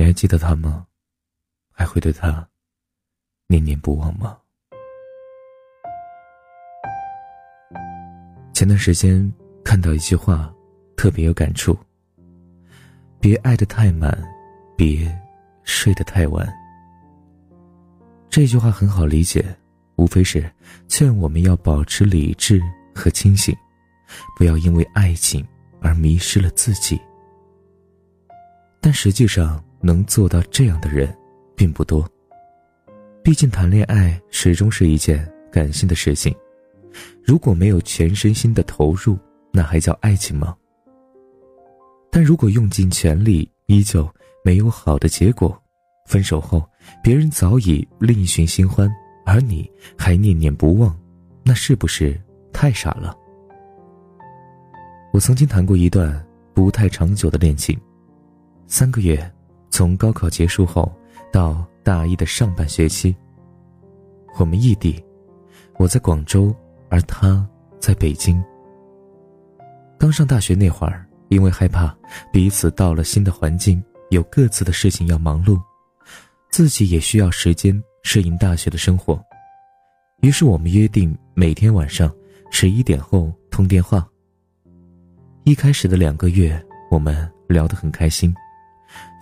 你还记得他吗？还会对他念念不忘吗？前段时间看到一句话，特别有感触。别爱得太满，别睡得太晚。这句话很好理解，无非是劝我们要保持理智和清醒，不要因为爱情而迷失了自己。但实际上，能做到这样的人并不多。毕竟，谈恋爱始终是一件感性的事情，如果没有全身心的投入，那还叫爱情吗？但如果用尽全力依旧没有好的结果，分手后别人早已另寻新欢，而你还念念不忘，那是不是太傻了？我曾经谈过一段不太长久的恋情，三个月，从高考结束后到大一的上半学期，我们异地，我在广州，而他在北京。刚上大学那会儿。因为害怕彼此到了新的环境有各自的事情要忙碌，自己也需要时间适应大学的生活，于是我们约定每天晚上十一点后通电话。一开始的两个月，我们聊得很开心，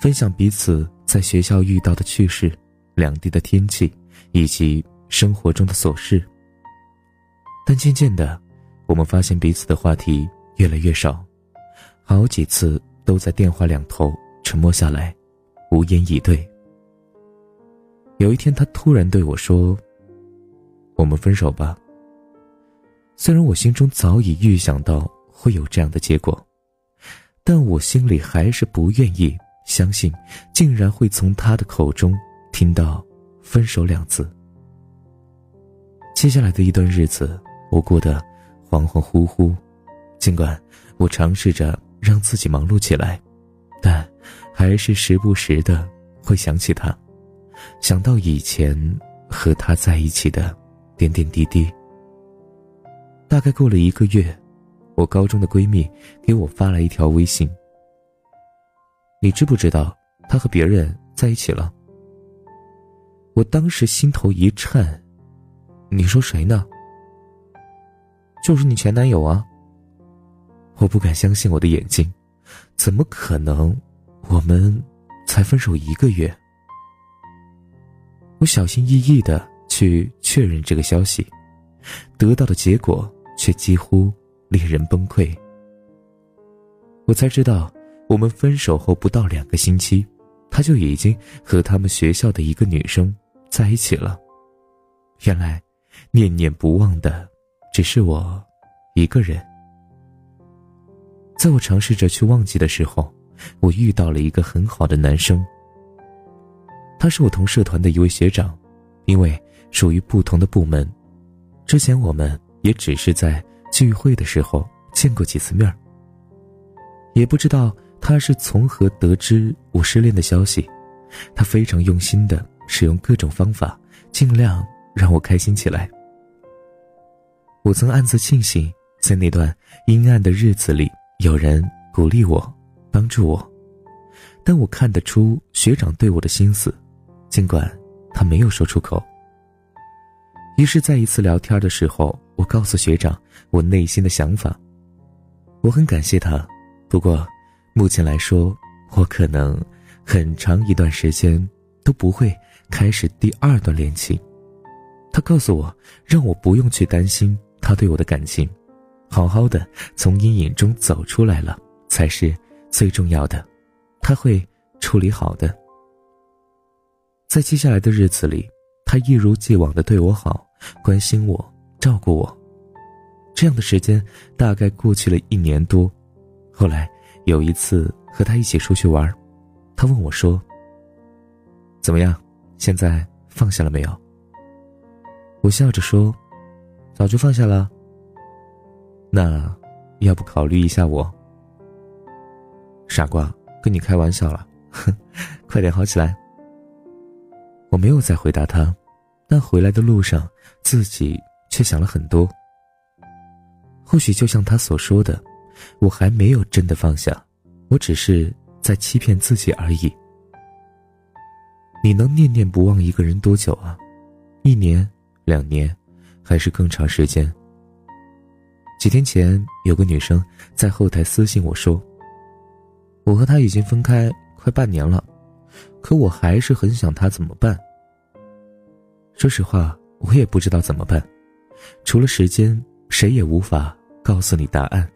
分享彼此在学校遇到的趣事、两地的天气以及生活中的琐事。但渐渐的，我们发现彼此的话题越来越少。好几次都在电话两头沉默下来，无言以对。有一天，他突然对我说：“我们分手吧。”虽然我心中早已预想到会有这样的结果，但我心里还是不愿意相信，竟然会从他的口中听到“分手”两字。接下来的一段日子，我过得恍恍惚惚，尽管我尝试着。让自己忙碌起来，但还是时不时的会想起他，想到以前和他在一起的点点滴滴。大概过了一个月，我高中的闺蜜给我发来一条微信：“你知不知道他和别人在一起了？”我当时心头一颤，“你说谁呢？”“就是你前男友啊。”我不敢相信我的眼睛，怎么可能？我们才分手一个月。我小心翼翼的去确认这个消息，得到的结果却几乎令人崩溃。我才知道，我们分手后不到两个星期，他就已经和他们学校的一个女生在一起了。原来，念念不忘的只是我一个人。在我尝试着去忘记的时候，我遇到了一个很好的男生。他是我同社团的一位学长，因为属于不同的部门，之前我们也只是在聚会的时候见过几次面也不知道他是从何得知我失恋的消息，他非常用心的使用各种方法，尽量让我开心起来。我曾暗自庆幸，在那段阴暗的日子里。有人鼓励我，帮助我，但我看得出学长对我的心思，尽管他没有说出口。于是，在一次聊天的时候，我告诉学长我内心的想法。我很感谢他，不过，目前来说，我可能很长一段时间都不会开始第二段恋情。他告诉我，让我不用去担心他对我的感情。好好的从阴影中走出来了，才是最重要的。他会处理好的。在接下来的日子里，他一如既往的对我好，关心我，照顾我。这样的时间大概过去了一年多。后来有一次和他一起出去玩，他问我说：“怎么样？现在放下了没有？”我笑着说：“早就放下了。”那，要不考虑一下我？傻瓜，跟你开玩笑了，哼，快点好起来。我没有再回答他，但回来的路上，自己却想了很多。或许就像他所说的，我还没有真的放下，我只是在欺骗自己而已。你能念念不忘一个人多久啊？一年、两年，还是更长时间？几天前，有个女生在后台私信我说：“我和他已经分开快半年了，可我还是很想他，怎么办？”说实话，我也不知道怎么办，除了时间，谁也无法告诉你答案。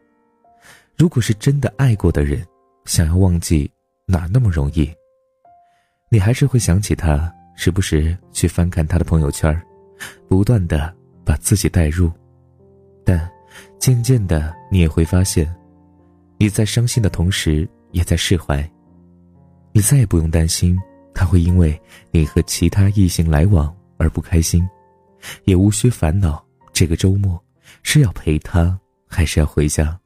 如果是真的爱过的人，想要忘记哪那么容易？你还是会想起他，时不时去翻看他的朋友圈，不断的把自己带入，但渐渐的，你也会发现，你在伤心的同时，也在释怀。你再也不用担心他会因为你和其他异性来往。而不开心，也无需烦恼这个周末是要陪他还是要回家。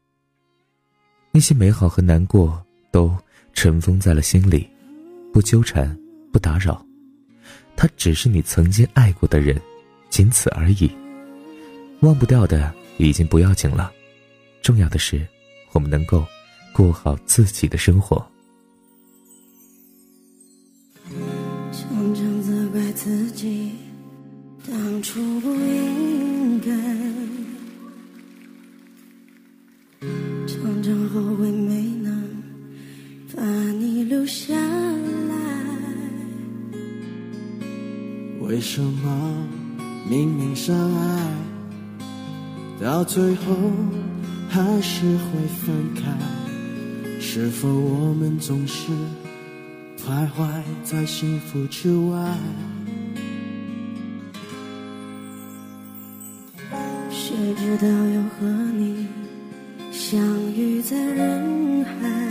那些美好和难过都尘封在了心里，不纠缠，不打扰。他只是你曾经爱过的人，仅此而已。忘不掉的已经不要紧了，重要的是我们能够过好自己的生活。常常责怪自己。当初不应什么明明相爱，到最后还是会分开？是否我们总是徘徊在幸福之外？谁知道又和你相遇在人海，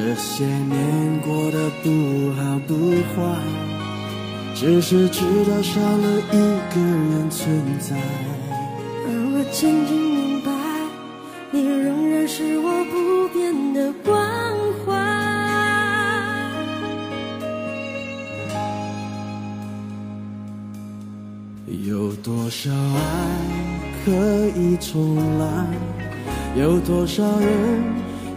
这些年过得不好不坏，只是知道少了一个人存在，而我渐渐明白，你仍然是我不。变的关怀，有多少爱可以重来？有多少人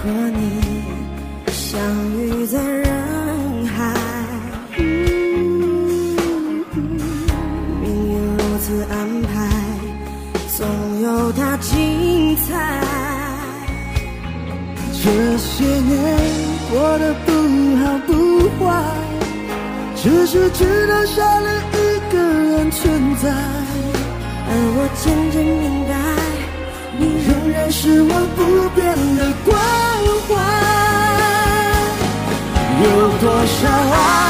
和你相遇在人海，命运如此安排，总有它精彩。这些年过得不好不坏，只是知道少了一个人存在，而我渐渐明白。你仍然是我不变多少爱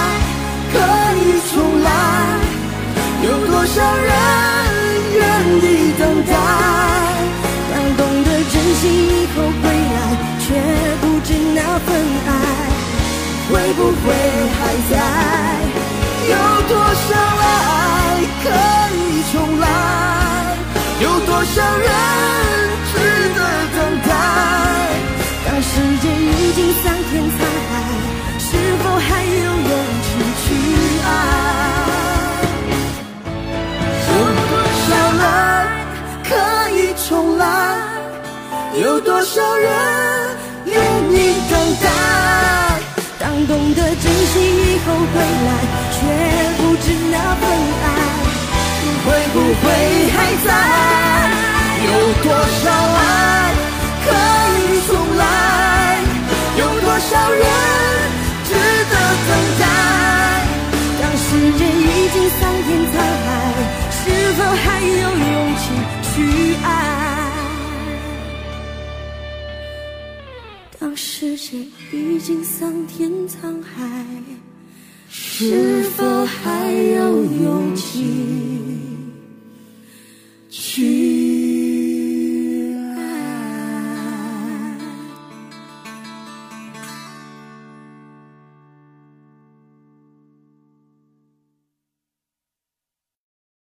有多少人愿意等待？当懂得珍惜以后回来，却不知那份爱会不会还在？有多少爱世界已经桑田沧海，是否还有勇气？